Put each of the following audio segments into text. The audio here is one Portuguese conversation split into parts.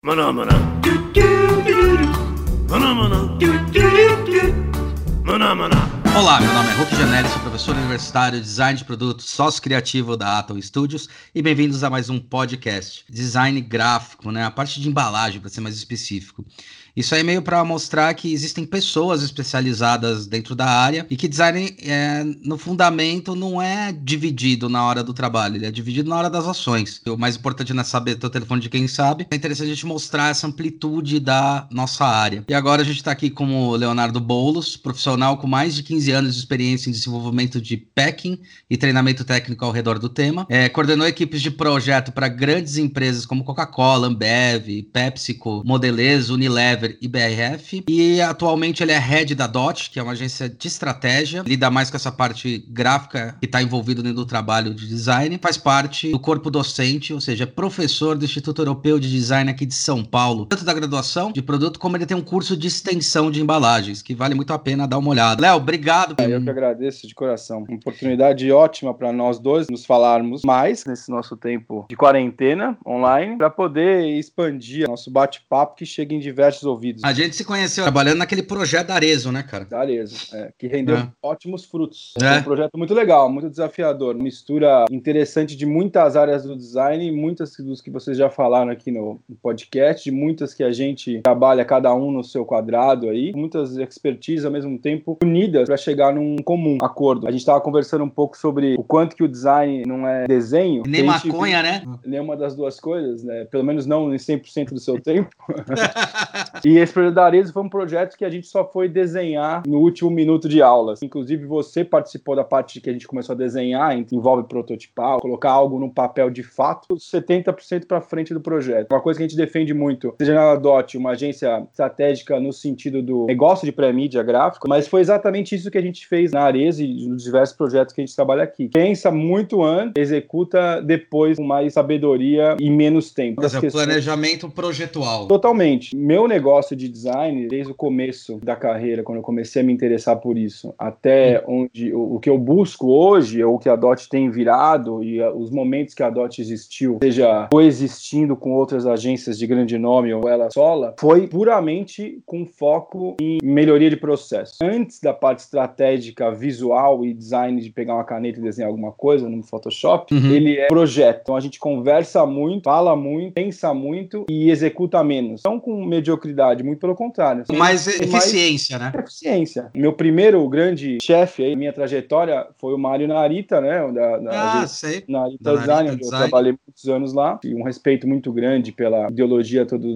Maná, maná. Maná, maná. Maná, maná. Olá, meu nome é Hulk Janelli, sou professor universitário, design de produtos, sócio criativo da Atom Studios e bem-vindos a mais um podcast, design gráfico, né? A parte de embalagem, para ser mais específico. Isso aí é meio para mostrar que existem pessoas especializadas dentro da área e que design, é, no fundamento, não é dividido na hora do trabalho, ele é dividido na hora das ações. O mais importante não é saber o telefone de quem sabe, é interessante a gente mostrar essa amplitude da nossa área. E agora a gente está aqui com o Leonardo Boulos, profissional com mais de 15 anos de experiência em desenvolvimento de packing e treinamento técnico ao redor do tema. É, coordenou equipes de projeto para grandes empresas como Coca-Cola, Ambev, PepsiCo, Modelez, Unilever e BRF. E atualmente ele é head da DOT, que é uma agência de estratégia, lida mais com essa parte gráfica que está envolvido dentro do trabalho de design. Faz parte do corpo docente, ou seja, é professor do Instituto Europeu de Design aqui de São Paulo, tanto da graduação de produto, como ele tem um curso de extensão de embalagens, que vale muito a pena dar uma olhada. Léo, obrigado. Eu que agradeço de coração. Uma oportunidade ótima para nós dois nos falarmos mais nesse nosso tempo de quarentena online, para poder expandir nosso bate-papo que chega em diversos ouvidos. A gente se conheceu trabalhando naquele projeto da Arezo, né, cara? Da Arezo, é, que rendeu É. ótimos frutos. É. É um projeto muito legal, muito desafiador. Mistura interessante de muitas áreas do design, muitas dos que vocês já falaram aqui no podcast, de muitas que a gente trabalha cada um no seu quadrado aí, muitas expertises ao mesmo tempo unidas para chegar num comum acordo. A gente estava conversando um pouco sobre o quanto que o design não é desenho. Nem que a gente- maconha, né? Nenhuma das duas coisas, né? Pelo menos não em 100% do seu tempo. E esse projeto da Arezzo foi um projeto que a gente só foi desenhar no último minuto de aulas. Inclusive, você participou da parte que a gente começou a desenhar, envolve prototipar, colocar algo no papel de fato, 70% para frente do projeto. Uma coisa que a gente defende muito, seja na DOT, uma agência estratégica no sentido do negócio de pré-mídia gráfico, mas foi exatamente isso que a gente fez na Arezzo e nos diversos projetos que a gente trabalha aqui. Pensa muito antes, executa depois com mais sabedoria e menos tempo. Mas é o questões- planejamento projetual. Totalmente. Meu negócio de design, desde o começo da carreira, quando eu comecei a me interessar por isso, até onde o, o que eu busco hoje, ou o que a DOT tem virado, e a- os momentos que a DOT existiu, seja coexistindo com outras agências de grande nome ou ela sola, foi puramente com foco em melhoria de processo. Antes da parte estratégica, visual e design de pegar uma caneta e desenhar alguma coisa no Photoshop, Uhum. ele é projeto. Então a gente conversa muito, fala muito, pensa muito e executa menos. Não com mediocridade, muito pelo contrário. Mais Tem mais eficiência, né? eficiência. Meu primeiro grande chefe aí, minha trajetória, foi o Mário Narita, né? Da, da Ah, agência sei. Narita Da Narita onde Design. eu trabalhei muitos anos lá, e um respeito muito grande pela ideologia toda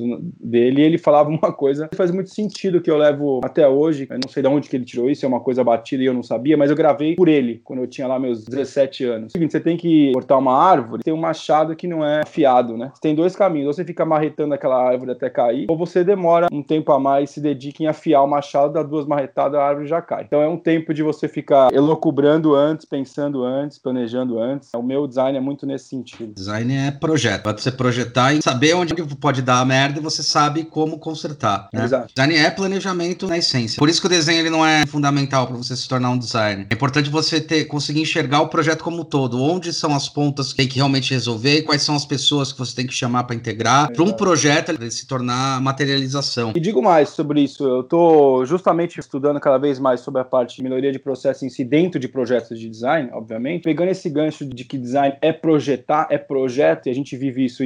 dele. E ele falava uma coisa que faz muito sentido que eu levo até hoje. Eu não sei de onde que ele tirou isso, é uma coisa batida e eu não sabia, mas eu gravei por ele quando eu tinha lá meus 17 anos. Seguinte, você tem que cortar uma árvore, tem um machado que não é afiado, né? Você tem dois caminhos, ou você fica marretando aquela árvore até cair, ou você demora um tempo a mais, se dedica em afiar o machado, dá duas marretadas, a árvore já cai. Então é um tempo de você ficar elocubrando antes, pensando antes, planejando antes. O meu design é muito nesse sentido. Design é projeto. Pode você projetar e saber onde pode dar a merda e você sabe como consertar. Né? Exato. Design é planejamento na essência. Por isso que o desenho ele não é fundamental para você se tornar um designer. É importante você ter, conseguir enxergar o projeto como um todo. Onde são as pontas que tem que realmente resolver quais são as pessoas que você tem que chamar para integrar. Para um projeto ele se tornar materialização. E digo mais sobre isso, eu estou justamente estudando cada vez mais sobre a parte de melhoria de processo em si dentro de projetos de design, obviamente, pegando esse gancho de que design é projetar, é projeto, e a gente vive isso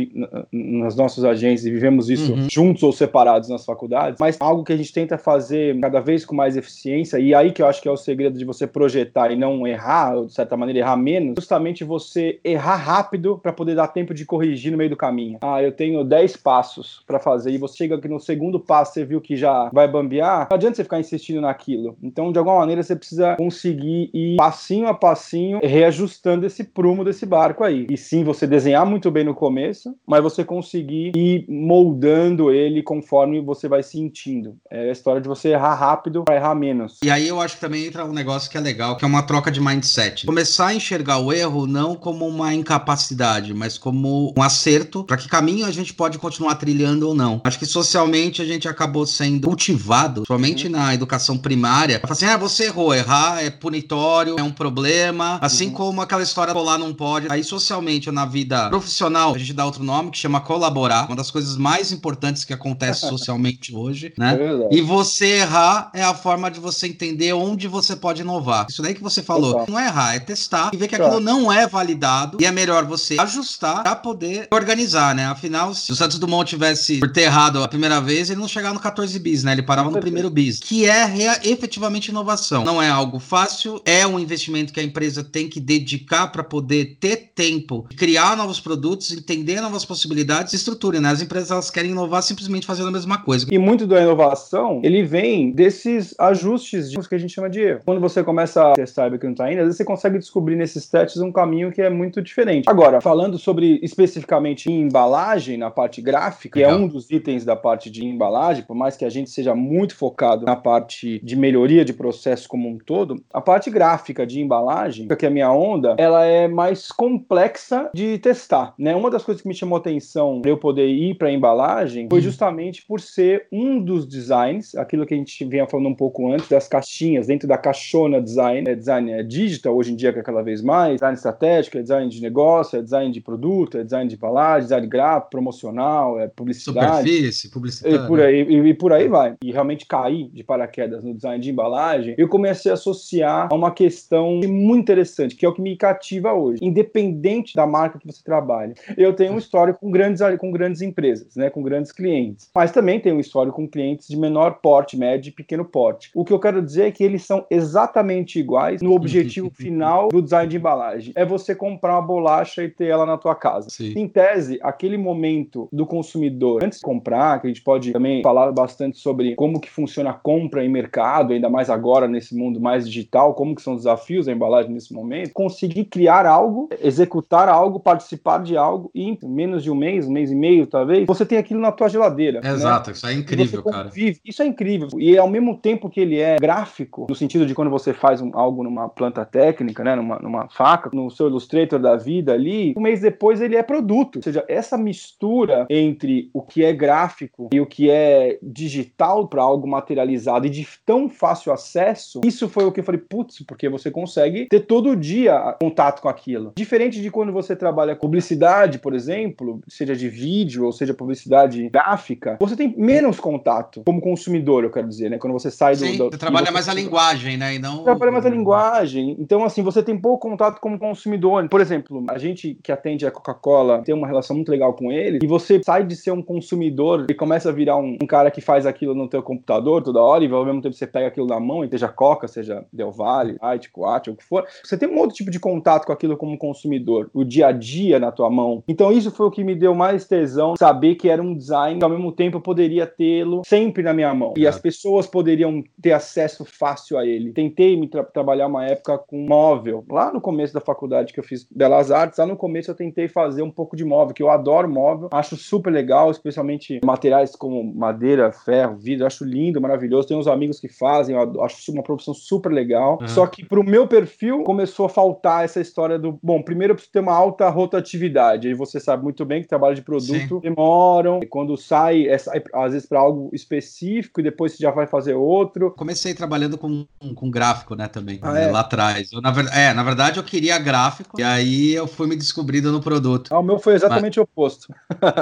nas nossas agências e vivemos isso Uhum. juntos ou separados nas faculdades, mas algo que a gente tenta fazer cada vez com mais eficiência, e aí que eu acho que é o segredo de você projetar e não errar, ou de certa maneira errar menos, justamente você errar rápido para poder dar tempo de corrigir no meio do caminho. Ah, eu tenho 10 passos para fazer e você chega aqui no segundo passo, você viu que já vai bambear, não adianta você ficar insistindo naquilo. Então, de alguma maneira, você precisa conseguir ir passinho a passinho reajustando esse prumo desse barco aí. E sim, você desenhar muito bem no começo, mas você conseguir ir moldando ele conforme você vai sentindo. É a história de você errar rápido para errar menos. E aí eu acho que também entra um negócio que é legal, que é uma troca de mindset. Começar a enxergar o erro não como uma incapacidade, mas como um acerto para que caminho a gente pode continuar trilhando ou não. Acho que socialmente a gente acabou sendo cultivado, somente uhum. na educação primária, pra falar assim: ah, você errou, errar é punitório, é um problema. Assim uhum. como aquela história colar não pode. Aí socialmente ou na vida profissional, a gente dá outro nome que chama colaborar, uma das coisas mais importantes que acontece socialmente hoje, né? É e você errar é a forma de você entender onde você pode inovar. Isso daí que você falou. Não é errar, é testar e ver que aquilo não é validado e é melhor você ajustar para poder organizar, né? Afinal, se o Santos Dumont tivesse por ter errado a primeira vez, ele não chegava no 14 bis, né? Ele parava no primeiro bis, que é efetivamente inovação. Não é algo fácil, é um investimento que a empresa tem que dedicar para poder ter tempo de criar novos produtos, entender novas possibilidades e estrutura, né? As empresas elas querem inovar simplesmente fazendo a mesma coisa. E muito da inovação, ele vem desses ajustes de que a gente chama de erro. Quando você começa a testar e que não está indo, às vezes você consegue descobrir nesses testes um caminho que é muito diferente. Agora, falando sobre especificamente embalagem na parte gráfica, que é um dos itens da parte de embalagem, por mais que a gente seja muito focado na parte de melhoria de processo como um todo, a parte gráfica de embalagem, que é a minha onda, ela é mais complexa de testar, né? Uma das coisas que me chamou atenção para eu poder ir para embalagem foi uhum. justamente por ser um dos designs, aquilo que a gente vinha falando um pouco antes das caixinhas, dentro da caixona design, é design digital hoje em dia que é cada vez mais, design estratégico, é design de negócio, é design de produto, é design de embalagem, design gráfico, promocional, é publicidade. Superfície, publicidade. E por aí, e, e por aí vai. E realmente cair de paraquedas no design de embalagem, eu comecei a associar a uma questão muito interessante, que é o que me cativa hoje. Independente da marca que você trabalha. Eu tenho um histórico com grandes, com grandes empresas, né, com grandes clientes. Mas também tenho um histórico com clientes de menor porte, médio e pequeno porte. O que eu quero dizer é que eles são exatamente iguais no objetivo final do design de embalagem. É você comprar uma bolacha e ter ela na tua casa. Sim. Em tese, aquele momento do consumidor antes de comprar, que a gente pode também falar bastante sobre como que funciona a compra em mercado, ainda mais agora nesse mundo mais digital, como que são os desafios da embalagem nesse momento, conseguir criar algo, executar algo, participar de algo e em menos de um mês, um mês e meio talvez, você tem aquilo na tua geladeira. Né? Exato, né? isso é incrível, cara. Isso é incrível. E ao mesmo tempo que ele é gráfico, no sentido de quando você faz um, algo numa planta técnica, né, numa, numa faca, no seu Illustrator da vida ali, um mês depois ele é produto. Ou seja, essa mistura entre o que é gráfico e o que é digital para algo materializado e de tão fácil acesso, isso foi o que eu falei, putz, porque você consegue ter todo dia contato com aquilo. Diferente de quando você trabalha com publicidade, por exemplo, seja de vídeo ou seja publicidade gráfica, você tem menos contato como consumidor, eu quero dizer, né? Quando você sai Sim, do. Você trabalha mais a linguagem, né? E não... Trabalha mais a linguagem. Então, assim, você tem pouco contato como consumidor. Por exemplo, a gente que atende a Coca-Cola tem uma relação muito legal com ele, e você sai de ser um consumidor e começa a virar um, um cara que faz aquilo no teu computador toda hora, e ao mesmo tempo você pega aquilo na mão, e seja Coca, seja Del Valle, Light, Coate, o que for. Você tem um outro tipo de contato com aquilo como consumidor, o dia a dia na tua mão. Então, isso foi o que me deu mais tesão, saber que era um design que ao mesmo tempo eu poderia tê-lo sempre na minha mão. E as pessoas poderiam ter acesso fácil a ele. Tentei me tra trabalhar uma época com móvel. Lá no começo da faculdade que eu fiz Belas Artes, lá no começo eu tentei fazer um pouco de móvel, que eu adoro móvel, acho super legal, especialmente materiais como madeira, ferro, vidro, acho lindo, maravilhoso. Tenho uns amigos que fazem, eu acho uma profissão super legal. Uhum. Só que pro meu perfil começou a faltar essa história do, bom, primeiro eu preciso ter uma alta rotatividade. Aí você sabe muito bem que trabalho de produto Sim. demoram, e quando sai, é, às vezes para algo específico e depois você já vai fazer outro. Comecei trabalhando com, com gráfico, né, também, ah, é? lá atrás. Eu, na, é, na verdade eu queria gráfico e aí eu fui me descobrindo no produto. Ah, o meu foi exatamente o oposto.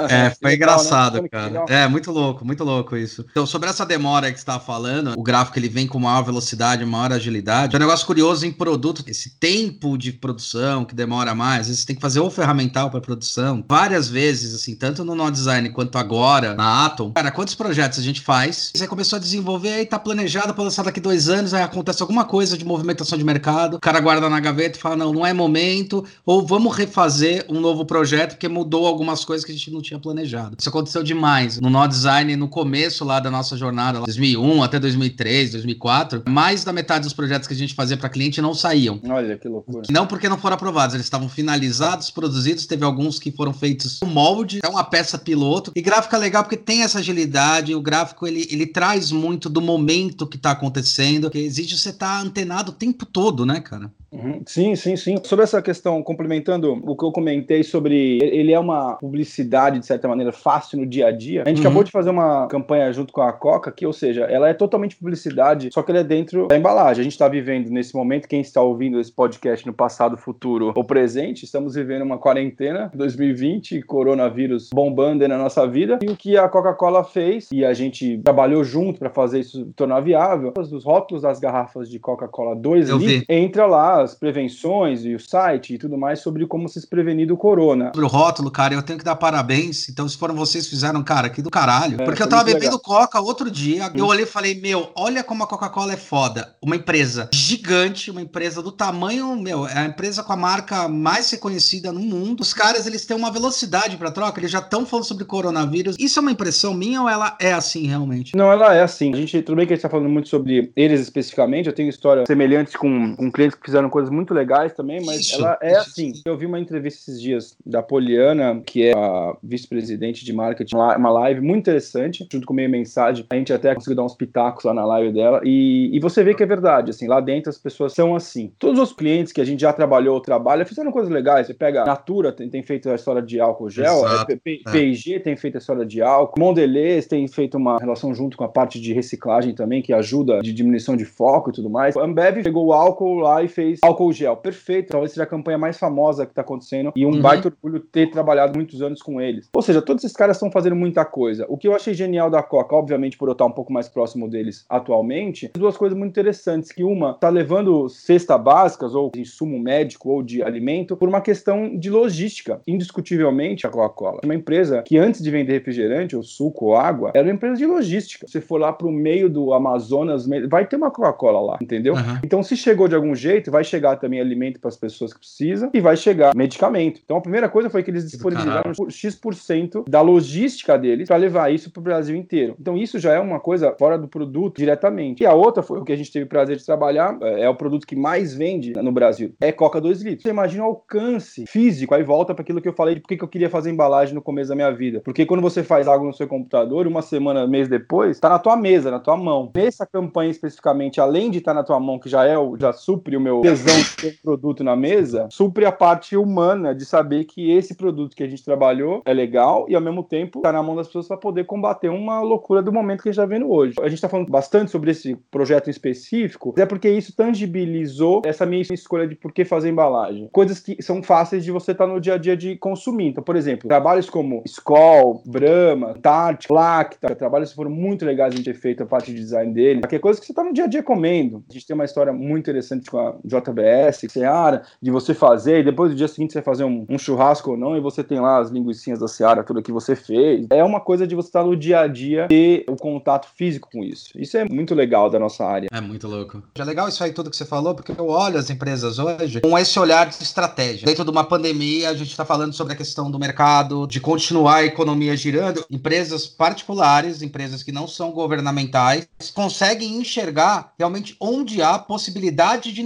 É, foi legal, engraçado, né? cara. É, muito louco, muito louco isso. Então, sobre essa demora que você estava falando, o gráfico ele vem com maior velocidade, maior agilidade. É um negócio curioso em produto, esse tempo de produção que demora mais, às vezes você tem que fazer o ferramental para produção. Várias vezes, assim, tanto no No Design quanto agora na Atom. Cara, quantos projetos a gente faz? Você começou a desenvolver, aí tá planejado para lançar daqui dois anos, aí acontece alguma coisa de movimentação de mercado, o cara guarda na gaveta e fala, não, não é momento, ou vamos refazer um novo projeto porque mudou algumas coisas que a gente não tinha planejado. Isso aconteceu demais. No No Design, no começo lá da nossa jornada, 2001 até 2003, 2004, mais da metade dos projetos que a gente fazia para cliente não saíam. Olha que loucura. Não porque não foram aprovados, eles estavam finalizados, produzidos, teve alguns que foram feitos com molde, é uma peça piloto. E gráfico é legal porque tem essa agilidade, o gráfico ele, ele traz muito do momento que está acontecendo que exige você estar tá antenado o tempo todo, né, cara? Uhum. Sim, sim, sim. Sobre essa questão, complementando o que eu comentei sobre ele é uma publicidade, de certa maneira, fácil no dia a dia. A gente uhum. acabou de fazer uma campanha junto com a Coca, que, ou seja, ela é totalmente publicidade, só que ela é dentro da embalagem. A gente está vivendo nesse momento, quem está ouvindo esse podcast no passado, futuro ou presente, estamos vivendo uma quarentena 2020, coronavírus bombando na nossa vida. E o que a Coca-Cola fez, e a gente trabalhou junto para fazer isso tornar viável, os rótulos das garrafas de Coca-Cola 2 litros, entra lá as prevenções e o site e tudo mais sobre como se prevenir do corona. Sobre o rótulo, cara, eu tenho que dar parabéns. Então, se foram vocês que fizeram, cara, aqui do caralho. É, Porque eu tava bebendo legal. Coca outro dia, eu olhei e falei, meu, olha como a Coca-Cola é foda. Uma empresa gigante, uma empresa do tamanho, meu, é a empresa com a marca mais reconhecida no mundo. Os caras, eles têm uma velocidade para troca, eles já estão falando sobre coronavírus. Isso é uma impressão minha ou ela é assim realmente? Não, ela é assim. A gente, tudo bem que a gente tá falando muito sobre eles especificamente, eu tenho histórias semelhantes com, com clientes que fizeram coisas muito legais também, mas isso, ela é isso, assim. Eu vi uma entrevista esses dias da Poliana, que é a vice-presidente de marketing, uma live muito interessante, junto com meio mensagem. A gente até conseguiu dar uns pitacos lá na live dela. E, e você vê que é verdade, assim, lá dentro as pessoas são assim. Todos os clientes que a gente já trabalhou ou trabalha fizeram coisas legais. Você pega a Natura, tem, tem feito a história de álcool gel, P&G é. tem feito a história de álcool, Mondelez tem feito uma relação junto com a parte de reciclagem também, que ajuda de diminuição de foco e tudo mais. A Ambev pegou o álcool lá e fez álcool gel. Perfeito. Talvez seja a campanha mais famosa que está acontecendo e um uhum. baita orgulho ter trabalhado muitos anos com eles. Ou seja, todos esses caras estão fazendo muita coisa. O que eu achei genial da Coca, obviamente por eu estar um pouco mais próximo deles atualmente, duas coisas muito interessantes. Que uma, tá levando cesta básicas ou insumo médico ou de alimento por uma questão de logística. Indiscutivelmente, a Coca-Cola é uma empresa que antes de vender refrigerante ou suco ou água, era uma empresa de logística. Se for lá para o meio do Amazonas, vai ter uma Coca-Cola lá, entendeu? Uhum. Então, se chegou de algum jeito, vai chegar também alimento para as pessoas que precisam e vai chegar medicamento. Então a primeira coisa foi que eles disponibilizaram X% da logística deles para levar isso para o Brasil inteiro. Então isso já é uma coisa fora do produto diretamente. E a outra foi o que a gente teve o prazer de trabalhar, é, é o produto que mais vende no Brasil, é Coca 2 litros. Você imagina o alcance físico, aí volta para aquilo que eu falei de por que eu queria fazer embalagem no começo da minha vida. Porque quando você faz algo no seu computador, uma semana, mês depois, está na tua mesa, na tua mão. Nessa campanha especificamente, além de estar tá na tua mão, que já é o, já supre o meu tesão ter produto na mesa, supre a parte humana de saber que esse produto que a gente trabalhou é legal e ao mesmo tempo tá na mão das pessoas para poder combater uma loucura do momento que a gente tá vendo hoje. A gente tá falando bastante sobre esse projeto em específico, é porque isso tangibilizou essa minha escolha de por que fazer embalagem. Coisas que são fáceis de você estar tá no dia a dia de consumir. Então, por exemplo, trabalhos como Skoll, Brahma, Tarte, Lacta, trabalhos que foram muito legais de ter feito a parte de design dele, que é coisa que você tá no dia a dia comendo. A gente tem uma história muito interessante com a JBS, Seara, de você fazer, e depois do dia seguinte você fazer um, um, churrasco ou não, e você tem lá as linguiçinhas da Seara, tudo que você fez. É uma coisa de você estar no dia a dia ter o contato físico com isso. Isso é muito legal da nossa área. É muito louco. É legal isso aí tudo que você falou, porque eu olho as empresas hoje com esse olhar de estratégia. Dentro de uma pandemia, a gente está falando sobre a questão do mercado, de continuar a economia girando. Empresas particulares, empresas que não são governamentais, conseguem enxergar realmente onde há possibilidade de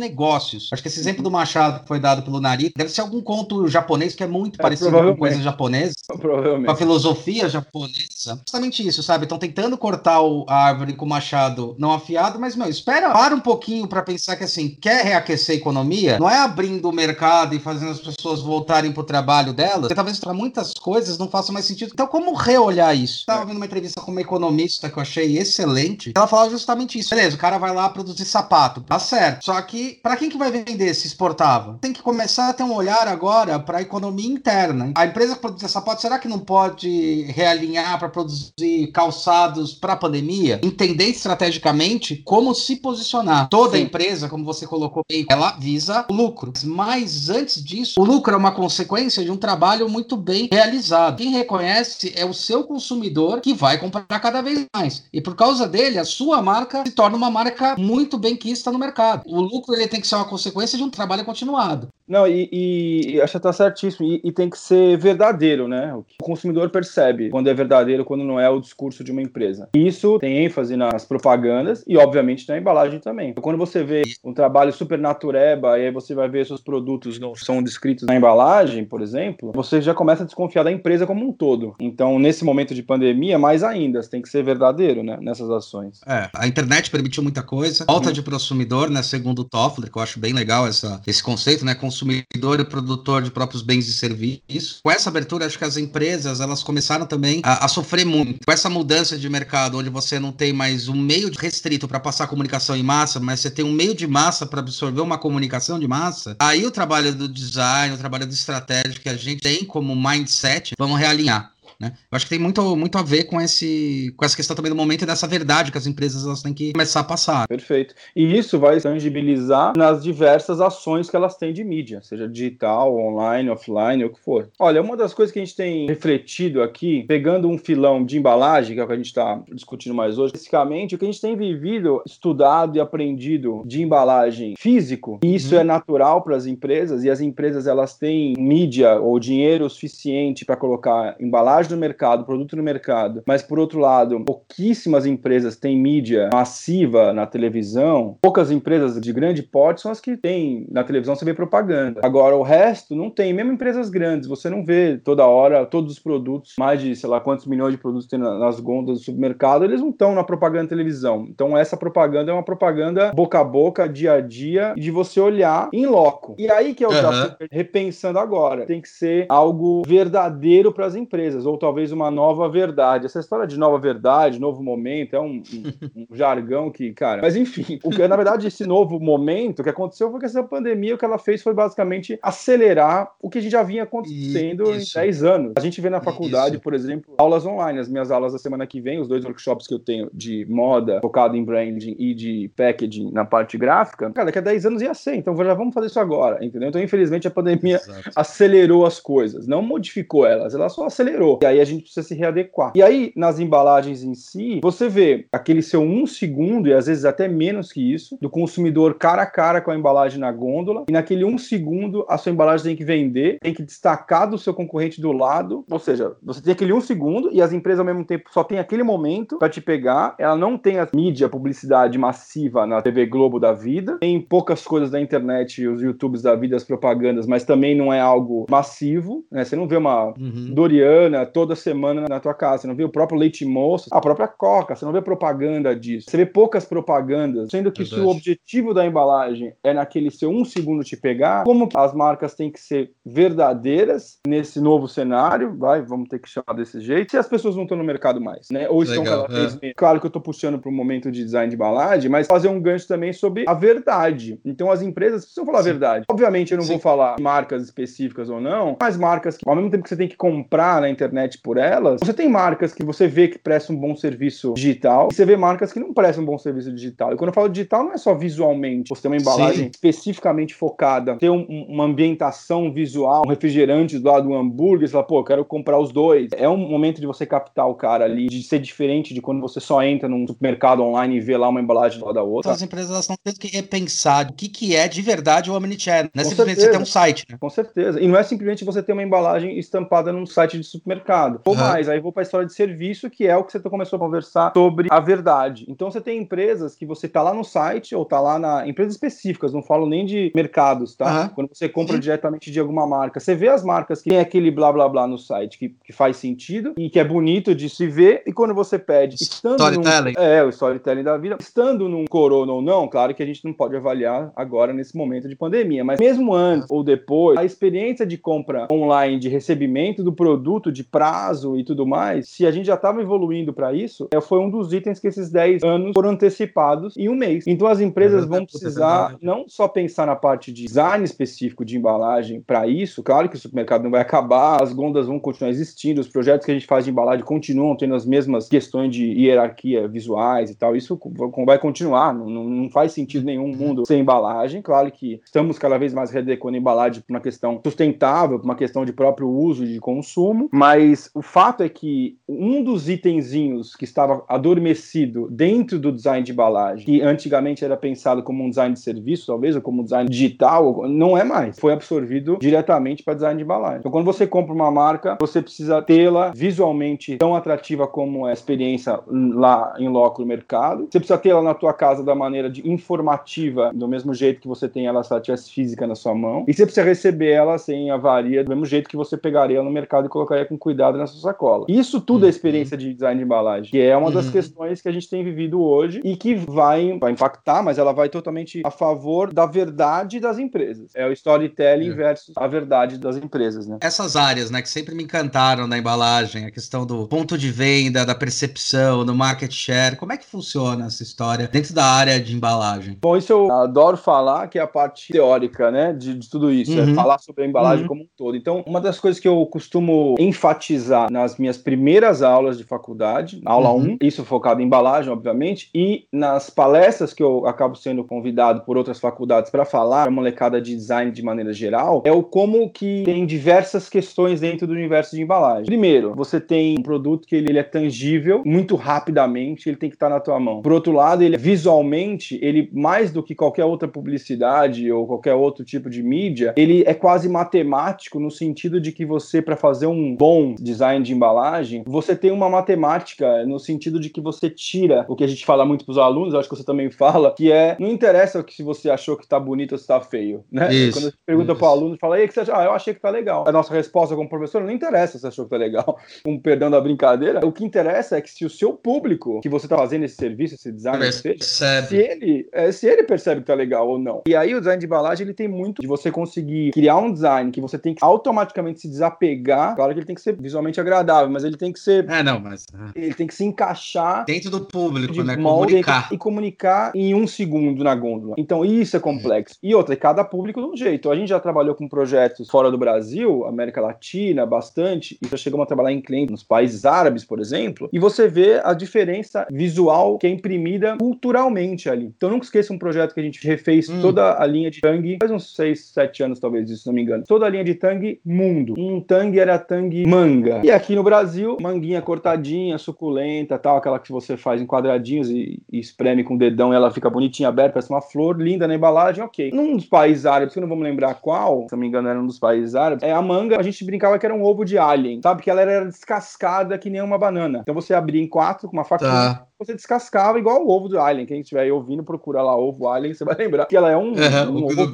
negócios. Acho que esse exemplo do Machado que foi dado pelo Narita deve ser algum conto japonês que é muito é, parecido com coisas japonesas, com a filosofia japonesa. Justamente isso, sabe? Estão tentando cortar a árvore com o machado não afiado, mas, meu, espera, para um pouquinho para pensar que, assim, quer reaquecer a economia? Não é abrindo o mercado e fazendo as pessoas voltarem para o trabalho delas, porque talvez para muitas coisas não faça mais sentido. Então, como reolhar isso? Estava vendo uma entrevista com uma economista que eu achei excelente. Ela falava justamente isso. Beleza, o cara vai lá produzir sapato. Tá certo. Só que, para quem que vai vender se exportava? Tem que começar a ter um olhar agora para a economia interna. A empresa que produz sapato, será que não pode realinhar para produzir calçados para a pandemia? Entender estrategicamente como se posicionar. Toda Sim. empresa, como você colocou bem, ela visa o lucro. Mas antes disso, o lucro é uma consequência de um trabalho muito bem realizado. Quem reconhece é o seu consumidor que vai comprar cada vez mais. E por causa dele, a sua marca se torna uma marca muito bem quista no mercado. O lucro ele tem que ser uma consequência de um trabalho continuado. Não, e, e acho que tá certíssimo. E, e, tem que ser verdadeiro, né? O consumidor percebe quando é verdadeiro, quando não é o discurso de uma empresa. Isso tem ênfase nas propagandas e, obviamente, na embalagem também. Então, quando você vê um trabalho super natureba e aí você vai ver seus produtos não são descritos na embalagem, por exemplo, você já começa a desconfiar da empresa como um todo. Então, nesse momento de pandemia, mais ainda, você tem que ser verdadeiro, né? Nessas ações. É, a internet permitiu muita coisa. Falta de consumidor, né? Segundo o Toffler, que eu acho bem legal essa, esse conceito, né? Consumidor e produtor de próprios bens e serviços. Com essa abertura, acho que as empresas elas começaram também a, a sofrer muito. Com essa mudança de mercado, onde você não tem mais um meio restrito para passar comunicação em massa, mas você tem um meio de massa para absorver uma comunicação de massa, aí o trabalho do design, o trabalho do estratégico que a gente tem como mindset, vamos realinhar. Né? Eu acho que tem muito, muito a ver com, esse, com essa questão também do momento e dessa verdade que as empresas elas têm que começar a passar. Perfeito. E isso vai tangibilizar nas diversas ações que elas têm de mídia, seja digital, online, offline, o que for. Olha, uma das coisas que a gente tem refletido aqui, pegando um filão de embalagem, que é o que a gente está discutindo mais hoje, especificamente o que a gente tem vivido, estudado e aprendido de embalagem físico, e isso uhum. é natural para as empresas, e as empresas elas têm mídia ou dinheiro suficiente para colocar embalagem no mercado, produto no mercado, mas por outro lado, pouquíssimas empresas têm mídia massiva na televisão, poucas empresas de grande porte são as que têm na televisão você vê propaganda. Agora o resto não tem, mesmo empresas grandes, você não vê toda hora todos os produtos, mais de sei lá quantos milhões de produtos tem nas gôndolas do supermercado, eles não estão na propaganda na televisão. Então essa propaganda é uma propaganda boca a boca, dia a dia, de você olhar em loco. E aí que eu uhum. já repensando agora, tem que ser algo verdadeiro para as empresas, ou talvez uma nova verdade. Essa história de nova verdade, novo momento, é um, um, um jargão que, cara. Mas enfim, o que na verdade esse novo momento que aconteceu foi que essa pandemia o que ela fez foi basicamente acelerar o que a gente já vinha acontecendo Isso. em 10 anos. A gente vê na faculdade, Isso. por exemplo, aulas online. As minhas aulas da semana que vem, os dois workshops que eu tenho de moda, focado em branding e de packaging na parte gráfica, cara, daqui a 10 anos ia ser. Então já vamos fazer isso agora, entendeu? Então, infelizmente, a pandemia Exato. acelerou as coisas, não modificou elas, ela só acelerou. E aí a gente precisa se readequar. E aí, nas embalagens em si, você vê aquele seu um segundo, e às vezes até menos que isso, do consumidor cara a cara com a embalagem na gôndola, e naquele um segundo a sua embalagem tem que vender, tem que destacar do seu concorrente do lado, ou seja, você tem aquele um segundo e as empresas ao mesmo tempo só tem aquele momento para te pegar, ela não tem a mídia, a publicidade massiva na TV Globo da vida, tem poucas coisas da internet, os YouTubes da vida, as propagandas, mas também não é algo massivo, né? Você não vê uma uhum. Doriana, toda semana na tua casa. Você não vê o próprio leite moço, a própria Coca, você não vê propaganda disso. Você vê poucas propagandas, sendo que Verdade. se o objetivo da embalagem é naquele seu um segundo te pegar, como as marcas têm que ser verdadeiras nesse novo cenário, vai, vamos ter que chamar desse jeito, se as pessoas não estão no mercado mais, né? Ou estão Legal, cada vez é. menos. Claro que eu estou puxando para o momento de design de embalagem, mas fazer um gancho também sobre a verdade. Então as empresas precisam falar Sim. a verdade. Obviamente eu não Sim. vou falar marcas específicas ou não, mas marcas que ao mesmo tempo que você tem que comprar na internet por elas, você tem marcas que você vê que prestam um bom serviço digital e você vê marcas que não prestam um bom serviço digital. E quando eu falo digital, não é só visualmente, você tem uma embalagem Sim. especificamente focada, ter um, uma ambientação visual, um refrigerante do lado do hambúrguer, você fala, pô, eu quero comprar os dois. É um momento de você captar o cara ali, de ser diferente de quando você só entra num supermercado online e vê lá uma embalagem do lado da outra. Então, as empresas estão tendo que repensar o que, que é de verdade o omnichannel. Não é simplesmente você ter um site, né? Com certeza. E não é simplesmente você ter uma embalagem estampada num site de supermercado. Ou uhum. mais, aí vou para a história de serviço, que é o que você começou a conversar sobre a verdade. Então você tem empresas que você tá lá no site ou tá lá na empresas específicas, não falo nem de mercados, tá? Uhum. Quando você compra Sim. diretamente de alguma marca, você vê as marcas que tem aquele blá blá blá no site que, que faz sentido e que é bonito de se ver, e quando você pede, estando storytelling. Num, é, o storytelling da vida, estando num corona ou não, claro que a gente não pode avaliar agora nesse momento de pandemia, mas mesmo antes ou depois, a experiência de compra online, de recebimento do produto, de prazo e tudo mais, se a gente já estava evoluindo para isso, é, foi um dos itens que esses 10 anos foram antecipados em um mês. Então as empresas vão precisar não só pensar na parte de design específico de embalagem para isso, claro que o supermercado não vai acabar, as gondas vão continuar existindo, os projetos que a gente faz de embalagem continuam tendo as mesmas questões de hierarquia visuais e tal, isso vai continuar, não, não faz sentido nenhum mundo sem embalagem, claro que estamos cada vez mais redequando embalagem para uma questão sustentável, para uma questão de próprio uso e de consumo, mas Mas o fato é que um dos itenzinhos que estava adormecido dentro do design de embalagem, que antigamente era pensado como um design de serviço, talvez, ou como um design digital, não é mais. Foi absorvido diretamente para design de embalagem. Então, quando você compra uma marca, você precisa tê-la visualmente tão atrativa como a experiência lá em loco no mercado. Você precisa tê-la na tua casa da maneira de informativa, do mesmo jeito que você tem ela se ela tivesse física na sua mão. E você precisa receber ela sem avaria, do mesmo jeito que você pegaria no mercado e colocaria com cuidado na sua sacola. Isso tudo é uhum. experiência de design de embalagem, que é uma das uhum. questões que a gente tem vivido hoje e que vai, vai impactar, mas ela vai totalmente a favor da verdade das empresas. É o storytelling é. versus a verdade das empresas, né? Essas áreas, né, que sempre me encantaram na embalagem, a questão do ponto de venda, da percepção, do market share, como é que funciona essa história dentro da área de embalagem? Bom, isso eu adoro falar, que é a parte teórica, né, de, de tudo isso, é uhum. é falar sobre a embalagem uhum. como um todo. Então, uma das coisas que eu costumo enfatizar nas minhas primeiras aulas de faculdade, aula 1, uhum. isso focado em embalagem, obviamente, e nas palestras que eu acabo sendo convidado por outras faculdades para falar, a molecada de design de maneira geral, é o como que tem diversas questões dentro do universo de embalagem. Primeiro, você tem um produto que ele, ele é tangível muito rapidamente, ele tem que estar na tua mão. Por outro lado, ele visualmente, ele mais do que qualquer outra publicidade ou qualquer outro tipo de mídia, ele é quase matemático no sentido de que você para fazer um bom design de embalagem, você tem uma matemática no sentido de que você tira o que a gente fala muito para os alunos, acho que você também fala, que é não interessa se você achou que está bonito ou se está feio, né? Isso, Quando a gente pergunta para o aluno, fala, aí que você acha? Ah, eu achei que tá legal. A nossa resposta como professor não interessa se achou que tá legal. Um perdão da brincadeira, o que interessa é que se o seu público que você tá fazendo esse serviço, esse design, percebe. se ele, é, se ele percebe que tá legal ou não. E aí o design de embalagem ele tem muito de você conseguir criar um design que você tem que automaticamente se desapegar. Claro que ele tem que ser visualmente agradável, mas ele tem que ser. É, não, mas. É. Ele tem que se encaixar dentro do público, né? Comunicar. E comunicar em um segundo na gôndola. Então isso é complexo. E outra, cada público de um jeito. A gente já trabalhou com projetos fora do Brasil, América Latina, bastante, e já chegamos a trabalhar em clientes nos países árabes, por exemplo, e você vê a diferença visual que é imprimida culturalmente ali. Então nunca esqueça um projeto que a gente refez hum. toda a linha de Tang, faz uns 6, 7 anos talvez, se não me engano. Toda a linha de Tang mundo. Um Tang era Tang manga. E aqui no Brasil, manguinha cortadinha, suculenta, tal, aquela que você faz em quadradinhos e, e espreme com o dedão e ela fica bonitinha, aberta, parece uma flor, linda na embalagem, ok. Num dos países árabes, que eu não vou me lembrar qual, se não me engano era um dos países árabes, é a manga, a gente brincava que era um ovo de alien, sabe? Que ela era descascada que nem uma banana. Então você abria em quatro com uma faquinha. Tá você descascava igual o ovo do Alien. Quem estiver aí ouvindo, procura lá ovo Alien, você vai lembrar que ela é um, uhum, um ovo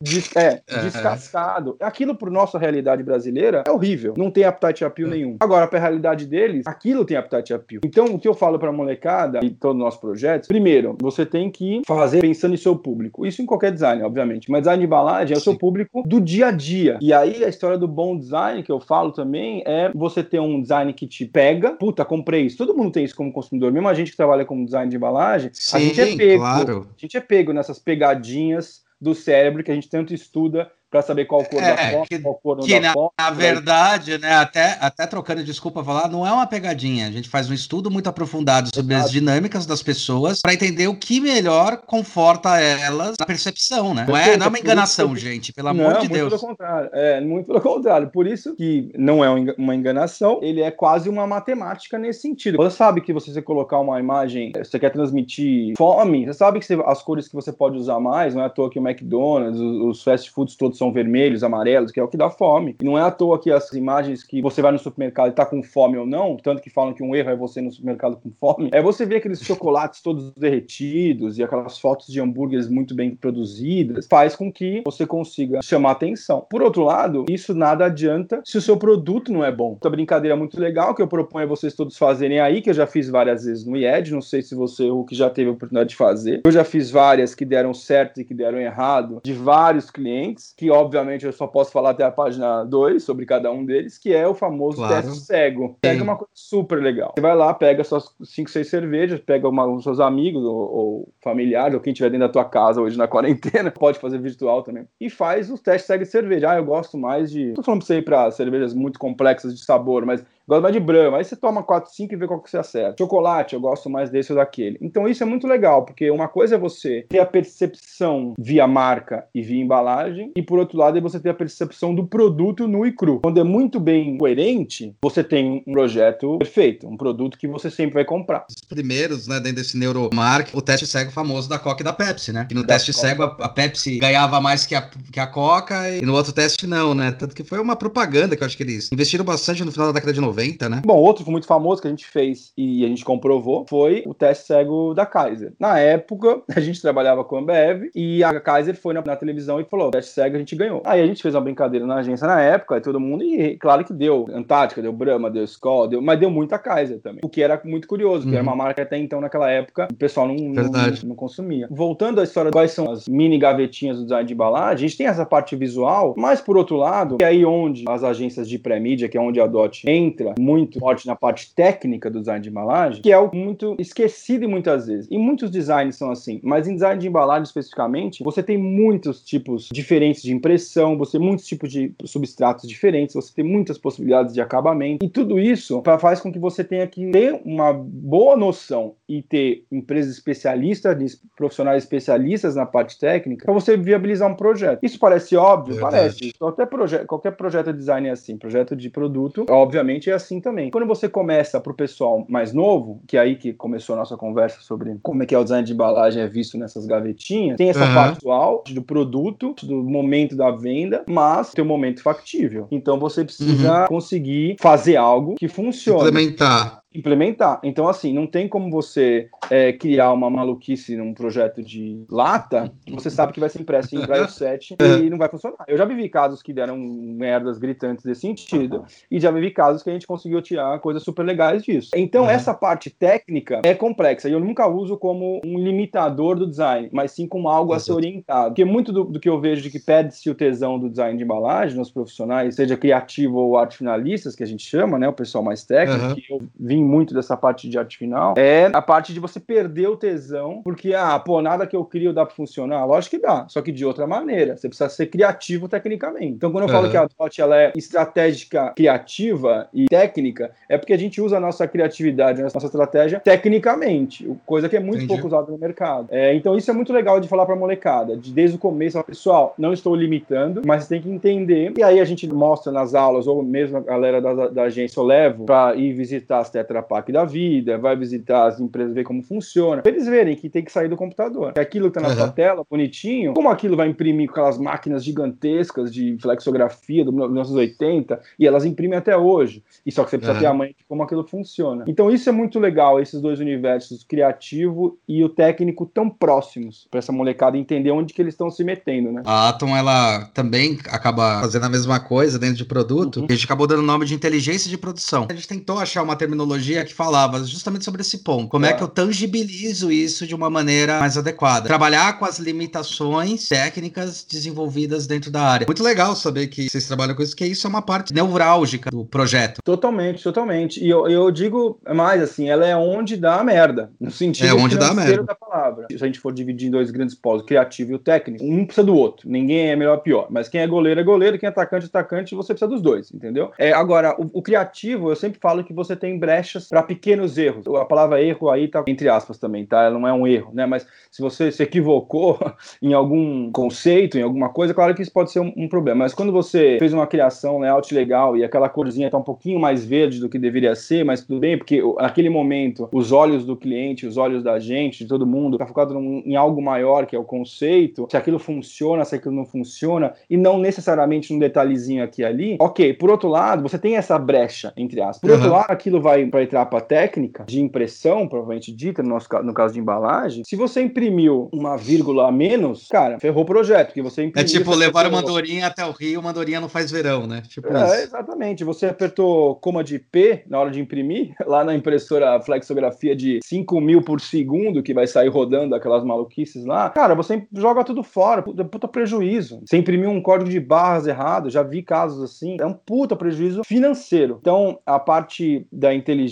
des, é, uhum. descascado. Aquilo, por nossa realidade brasileira, é horrível. Não tem appetite appeal nenhum. Agora, para a realidade deles, aquilo tem appetite appeal. Então, o que eu falo para a molecada e todo o nosso projeto, primeiro, você tem que fazer pensando em seu público. Isso em qualquer design, obviamente. Mas design de embalagem é o seu público do dia a dia. E aí, a história do bom design que eu falo também é você ter um design que te pega. Puta, comprei isso. Todo mundo tem isso como consumidor mesmo a gente que trabalha com design de embalagem, Sim, a gente é pego. Claro. A gente é pego nessas pegadinhas do cérebro que a gente tanto estuda para saber qual cor é, da foto, que, qual cor que da na, foto. Na verdade, né, até, até trocando desculpa falar, não é uma pegadinha. A gente faz um estudo muito aprofundado sobre Exato. as dinâmicas das pessoas para entender o que melhor conforta elas na percepção, né? Não é, não é uma enganação, gente, pelo amor não, de Deus. Pelo contrário. É, muito pelo contrário. Por isso que não é uma enganação, ele é quase uma matemática nesse sentido. Você sabe que você colocar uma imagem, você quer transmitir fome, você sabe que você, as cores que você pode usar mais, não é à toa que o McDonald's, os, os fast foods todos são são vermelhos, amarelos, que é o que dá fome. E não é à toa que as imagens que você vai no supermercado e tá com fome ou não, tanto que falam que um erro é você no supermercado com fome, é você ver aqueles chocolates todos derretidos e aquelas fotos de hambúrgueres muito bem produzidas, faz com que você consiga chamar atenção. Por outro lado, isso nada adianta se o seu produto não é bom. Outra brincadeira muito legal que eu proponho a vocês todos fazerem aí, que eu já fiz várias vezes no IED, não sei se você o que já teve a oportunidade de fazer. Eu já fiz várias que deram certo e que deram errado, de vários clientes, que obviamente eu só posso falar até a página 2 sobre cada um deles, que é o famoso claro. teste cego. Pega uma coisa super legal. Você vai lá, pega suas 5, 6 cervejas, pega uma, os seus amigos ou, ou familiares, ou quem estiver dentro da tua casa hoje na quarentena, pode fazer virtual também, e faz o teste cego de cerveja. Ah, eu gosto mais de. Não tô falando pra você ir pra cervejas muito complexas de sabor, mas gosto mais de Brahma. Aí você toma 4, 5 e vê qual que você acerta. Chocolate, eu gosto mais desse ou daquele. Então isso é muito legal, porque uma coisa é você ter a percepção via marca e via embalagem, e por outro lado é você ter a percepção do produto nu e cru. Quando é muito bem coerente, você tem um projeto perfeito, um produto que você sempre vai comprar. Os primeiros, né, dentro desse neuromark, o teste cego famoso da Coca e da Pepsi, né? E no da teste Coca. cego a, a, Pepsi ganhava mais que a, que a Coca e no outro teste não, né? Tanto que foi uma propaganda que eu acho que eles investiram bastante no final da década de 90, né? Bom, outro muito famoso que a gente fez e a gente comprovou foi o teste cego da Kaiser. Na época, a gente trabalhava com a Ambev e a Kaiser foi na, na televisão e falou: teste cego a gente ganhou. Aí a gente fez uma brincadeira na agência na época, todo mundo, e claro que deu Antártica, deu Brahma, deu Skol, deu, mas deu muita Kaiser também. O que era muito curioso, porque uhum. era uma marca até então naquela época o pessoal não, não, não, consumia. Voltando à história de quais são as mini gavetinhas do design de embalagem, a gente tem essa parte visual, mas por outro lado, é aí onde as agências de pré-mídia, que é onde a DOT entra muito forte na parte técnica do design de embalagem, que é algo muito esquecido muitas vezes. E muitos designs são assim, mas em design de embalagem especificamente, você tem muitos tipos diferentes de impressão, você tem muitos tipos de substratos diferentes, você tem muitas possibilidades de acabamento, e tudo isso faz com que você tenha que ter uma boa noção e ter empresas especialistas, profissionais especialistas na parte técnica, para você viabilizar um projeto. Isso parece óbvio? Verdade. Parece. Qualquer, proje qualquer projeto de design é assim, projeto de produto, obviamente, é assim também. Quando você começa para o pessoal mais novo, que é aí que começou a nossa conversa sobre como é que é o design de embalagem é visto nessas gavetinhas, tem essa uhum. parte atual do produto, do momento da venda, mas tem um momento factível. Então você precisa uhum. conseguir fazer algo que funcione. Implementar implementar. Então, assim, não tem como você é, criar uma maluquice num projeto de lata que você sabe que vai ser impresso em Braille 7 e não vai funcionar. Eu já vivi casos que deram merdas gritantes desse sentido e já vivi casos que a gente conseguiu tirar coisas super legais disso. Então, uhum. essa parte técnica é complexa e eu nunca uso como um limitador do design, mas sim como algo a ser orientado. Porque muito do, do que eu vejo de que pede-se o tesão do design de embalagem nos profissionais, seja criativo ou arte finalistas, que a gente chama, né, o pessoal mais técnico, uhum. que eu vim muito dessa parte de arte final, é a parte de você perder o tesão, porque, ah, pô, nada que eu crio dá para funcionar. Lógico que dá, só que de outra maneira. Você precisa ser criativo tecnicamente. Então, quando eu falo que a DOT ela é estratégica, criativa e técnica, é porque a gente usa a nossa criatividade, a nossa estratégia tecnicamente, coisa que é muito Entendi. pouco usada no mercado. É, então, isso é muito legal de falar para molecada, de desde o começo, pessoal, não estou limitando, mas tem que entender. E aí a gente mostra nas aulas, ou mesmo a galera da, da agência eu levo para ir visitar as Tetra Pak da vida, vai visitar as empresas, ver como funciona, pra eles verem que tem que sair do computador. Que aquilo que tá na uhum. sua tela, bonitinho, como aquilo vai imprimir com aquelas máquinas gigantescas de flexografia do 1980, e elas imprimem até hoje. E só que você precisa uhum. ter a mãe de como aquilo funciona. Então isso é muito legal, esses dois universos, o criativo e o técnico tão próximos, para essa molecada entender onde que eles estão se metendo, né? A Atom, ela também acaba fazendo a mesma coisa dentro de produto, uhum. a gente acabou dando o nome de inteligência de produção. A gente tentou achar uma terminologia que falava justamente sobre esse ponto. Como é, que eu tangibilizo isso de uma maneira mais adequada? Trabalhar com as limitações técnicas desenvolvidas dentro da área. Muito legal saber que vocês trabalham com isso, que isso é uma parte neurálgica do projeto. Totalmente, totalmente. E eu, eu digo mais assim, ela é onde dá a merda, no sentido é onde dá a merda. da palavra. Se a gente for dividir em dois grandes polos, o criativo e o técnico, um precisa do outro. Ninguém é melhor ou pior. Mas quem é goleiro é goleiro, quem é atacante é atacante, você precisa dos dois, entendeu? É, agora, o, o criativo, eu sempre falo que você tem brechas para pequenos erros. A palavra erro aí tá entre aspas também, tá? Ela não é um erro, né? Mas se você se equivocou em algum conceito, em alguma coisa, claro que isso pode ser um, um problema. Mas quando você fez uma criação layout legal e aquela corzinha tá um pouquinho mais verde do que deveria ser, mas tudo bem, porque naquele momento os olhos do cliente, os olhos da gente, de todo mundo, tá focado num, em algo maior que é o conceito, se aquilo funciona, se aquilo não funciona, e não necessariamente um detalhezinho aqui e ali, ok. Por outro lado, você tem essa brecha, entre aspas. Por uhum. outro lado, aquilo vai para entrar para técnica de impressão, provavelmente dita, no, nosso, no caso de embalagem, se você imprimiu uma vírgula a menos, cara, ferrou o projeto, porque você imprimiu... É tipo, levar uma andorinha até o rio, uma andorinha não faz verão, né? Tipo é, isso. exatamente. Você apertou coma de P na hora de imprimir, lá na impressora flexografia de 5 mil por segundo, que vai sair rodando aquelas maluquices lá, cara, você joga tudo fora, puta, puta prejuízo. Você imprimiu um código de barras errado, já vi casos assim, é um puta prejuízo financeiro. Então, a parte da inteligência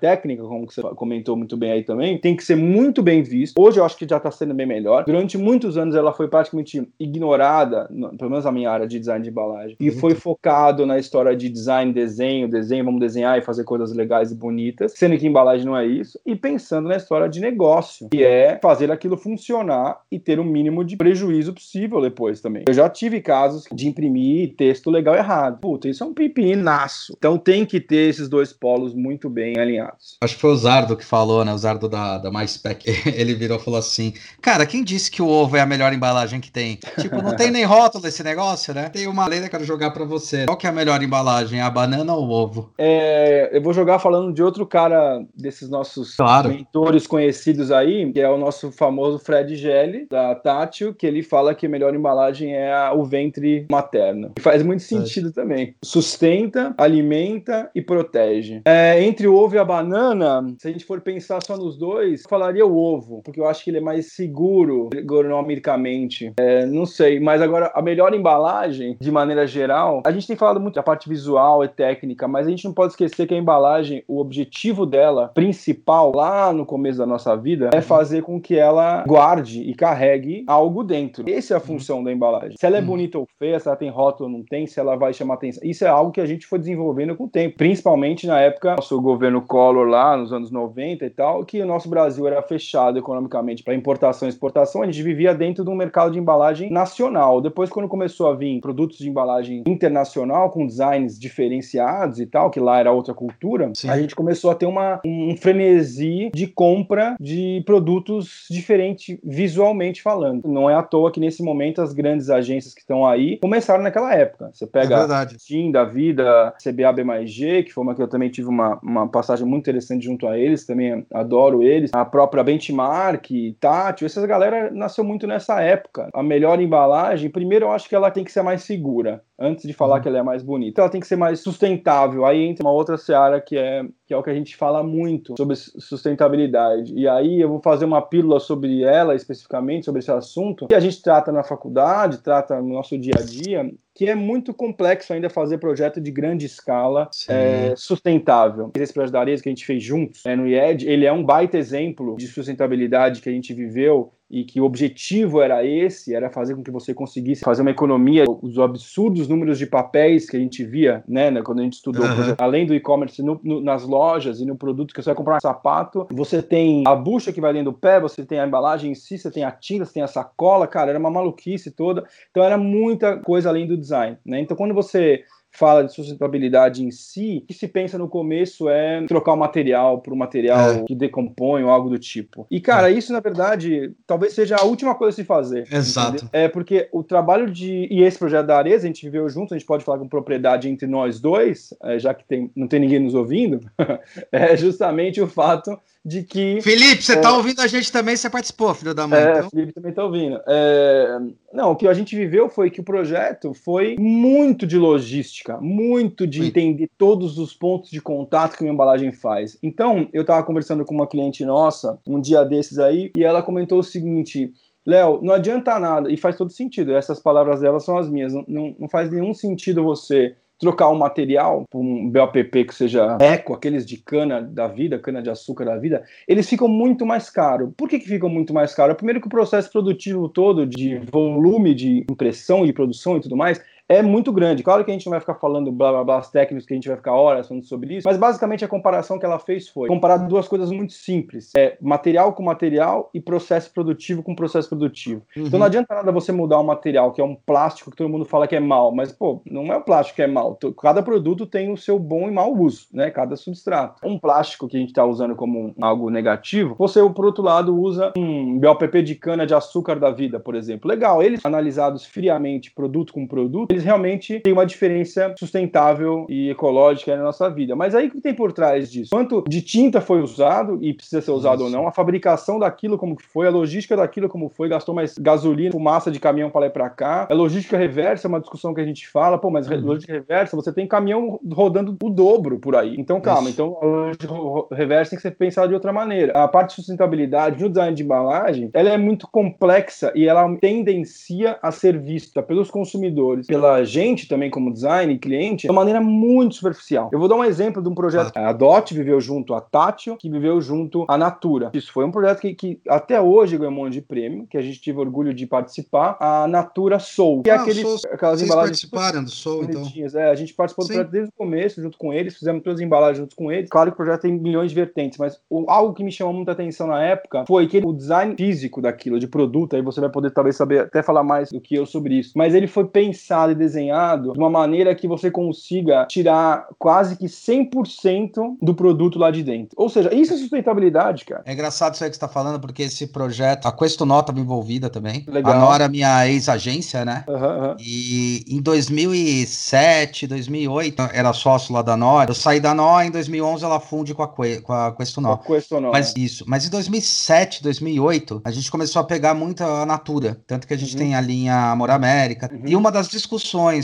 técnica, como você comentou muito bem aí também, tem que ser muito bem vista. Hoje eu acho que já está sendo bem melhor. Durante muitos anos ela foi praticamente ignorada, pelo menos na minha área de design de embalagem, e foi focado na história de design, desenho, desenho, vamos desenhar e fazer coisas legais e bonitas, sendo que embalagem não é isso, e pensando na história de negócio, que é fazer aquilo funcionar e ter o mínimo de prejuízo possível depois também. Eu já tive casos de imprimir texto legal errado. Puta, isso é um pepinaço. Então tem que ter esses dois polos muito bem alinhados. Acho que foi o Zardo que falou, né? O Zardo da, da MySpec. Ele virou e falou assim: Cara, quem disse que o ovo é a melhor embalagem que tem? Tipo, não tem nem rótulo esse negócio, né? Tem uma lei que eu quero jogar para você. Qual que é a melhor embalagem? A banana ou o ovo? É, eu vou jogar falando de outro cara desses nossos claro. mentores conhecidos aí, que é o nosso famoso Fred Gelli, da Tátil, que ele fala que a melhor embalagem é a, o ventre materno. E faz muito sentido é. também. Sustenta, alimenta e protege. É, entre o ovo e a banana, se a gente for pensar só nos dois, eu falaria o ovo, porque eu acho que ele é mais seguro ergonomicamente. É, não sei, mas agora a melhor embalagem, de maneira geral, a gente tem falado muito da parte visual e técnica, mas a gente não pode esquecer que a embalagem, o objetivo dela principal lá no começo da nossa vida é fazer com que ela guarde e carregue algo dentro. Essa é a função da embalagem. Se ela é bonita ou feia, se ela tem rótulo ou não tem, se ela vai chamar atenção. Isso é algo que a gente foi desenvolvendo com o tempo, principalmente na época do governo Collor lá nos anos 90 e tal, que o nosso Brasil era fechado economicamente para importação e exportação, a gente vivia dentro de um mercado de embalagem nacional. Depois, quando começou a vir produtos de embalagem internacional, com designs diferenciados e tal, que lá era outra cultura, Sim. a gente começou a ter uma, um frenesi de compra de produtos diferentes visualmente falando. Não é à toa que nesse momento as grandes agências que estão aí começaram naquela época. Você pega é a Steam da vida, CBA B mais G, que foi uma que eu também tive uma, uma passagem muito interessante junto a eles, também adoro eles. A própria Benchmark, Tátil, essas galera nasceu muito nessa época. A melhor embalagem, primeiro eu acho que ela tem que ser mais segura antes de falar uhum. que ela é mais bonita. Ela tem que ser mais sustentável. Aí entra uma outra seara que é, que é o que a gente fala muito sobre sustentabilidade. E aí eu vou fazer uma pílula sobre ela especificamente, sobre esse assunto, que a gente trata na faculdade, trata no nosso dia a dia, que é muito complexo ainda fazer projeto de grande escala é, sustentável. Esse projeto da Ares que a gente fez juntos é, no IED, ele é um baita exemplo de sustentabilidade que a gente viveu e que o objetivo era esse, era fazer com que você conseguisse fazer uma economia, os absurdos números de papéis que a gente via, né, né quando a gente estudou, uhum. exemplo, além do e-commerce nas lojas e no produto que você vai comprar um sapato, você tem a bucha que vai dentro do pé, você tem a embalagem em si, você tem a tinta, você tem a sacola, cara, era uma maluquice toda, então era muita coisa além do design, né, então quando você fala de sustentabilidade em si, o que se pensa no começo é trocar o material por um material é. que decompõe ou algo do tipo. E, cara, é. isso, na verdade, talvez seja a última coisa a se fazer. Exato. Entendeu? É porque o trabalho de. E esse projeto da Areza, a gente viveu junto, a gente pode falar com propriedade entre nós dois, é, já que tem, não tem ninguém nos ouvindo, é justamente o fato de que. Felipe, você é, tá ouvindo a gente também, você participou, filho da mãe. É, então... Felipe também tá ouvindo. É, não, o que a gente viveu foi que o projeto foi muito de logística, muito de Sim. entender todos os pontos de contato que uma embalagem faz. Então, eu tava conversando com uma cliente nossa um dia desses aí, e ela comentou o seguinte. Léo, não adianta nada, e faz todo sentido, essas palavras dela são as minhas. Não, não faz nenhum sentido você trocar um material por um BOPP que seja eco, aqueles de cana da vida, cana de açúcar da vida, eles ficam muito mais caros. Por que, que ficam muito mais caros? Primeiro que o processo produtivo todo de volume de impressão e produção e tudo mais é muito grande. Claro que a gente não vai ficar falando blá blá blá técnicos, que a gente vai ficar horas falando sobre isso, mas basicamente a comparação que ela fez foi comparar duas coisas muito simples: é material com material e processo produtivo com processo produtivo. Uhum. Então não adianta nada você mudar um material que é um plástico que todo mundo fala que é mal, mas pô, não é o plástico que é mal. Cada produto tem o seu bom e mau uso, né? Cada substrato. Um plástico que a gente está usando como algo negativo, você, por outro lado, usa um BOPP de cana de açúcar da vida, por exemplo. Legal, eles analisados friamente, produto com produto, eles eles realmente têm uma diferença sustentável e ecológica na nossa vida. Mas aí o que tem por trás disso? Quanto de tinta foi usado e precisa ser usado Isso. ou não, a fabricação daquilo como foi, a logística daquilo como foi, gastou mais gasolina, fumaça de caminhão para lá e para cá. A logística reversa é uma discussão que a gente fala, pô, mas uhum. logística reversa, você tem caminhão rodando o dobro por aí. Então, calma, Isso. então a logística reversa tem que ser pensada de outra maneira. A parte de sustentabilidade no design de embalagem, ela é muito complexa e ela tendencia a ser vista pelos consumidores, pela gente também como design e cliente, de uma maneira muito superficial. Eu vou dar um exemplo de um projeto. A Dot viveu junto a Tátil, que viveu junto a Natura. Isso foi um projeto que, que até hoje ganhou um monte de prêmio, que a gente teve orgulho de participar. A Natura Soul, que é ah, aqueles, Soul, aquelas vocês embalagens. participaram do Soul, então? É, a gente participou Sim. do projeto desde o começo, junto com eles, fizemos todas as embalagens junto com eles. Claro que o projeto tem milhões de vertentes, mas o, algo que me chamou muita atenção na época foi que o design físico daquilo, de produto, aí você vai poder talvez saber até falar mais do que eu sobre isso, mas ele foi pensado e desenhado de uma maneira que você consiga tirar quase que 100% do produto lá de dentro. Ou seja, isso é sustentabilidade, cara. É engraçado isso aí que você está falando, porque esse projeto, a Questonó estava envolvida também. Legal. A Nora, minha ex-agência, né? Uhum, uhum. E em 2007, 2008, era sócio lá da Nora. Eu saí da Nora, em 2011 ela funde com a, com a Questonó. Com a Questonó. Mas né? isso. Mas em 2007, 2008, a gente começou a pegar muito a Natura. Tanto que a gente uhum. tem a linha Amor América. Uhum. E uma das discussões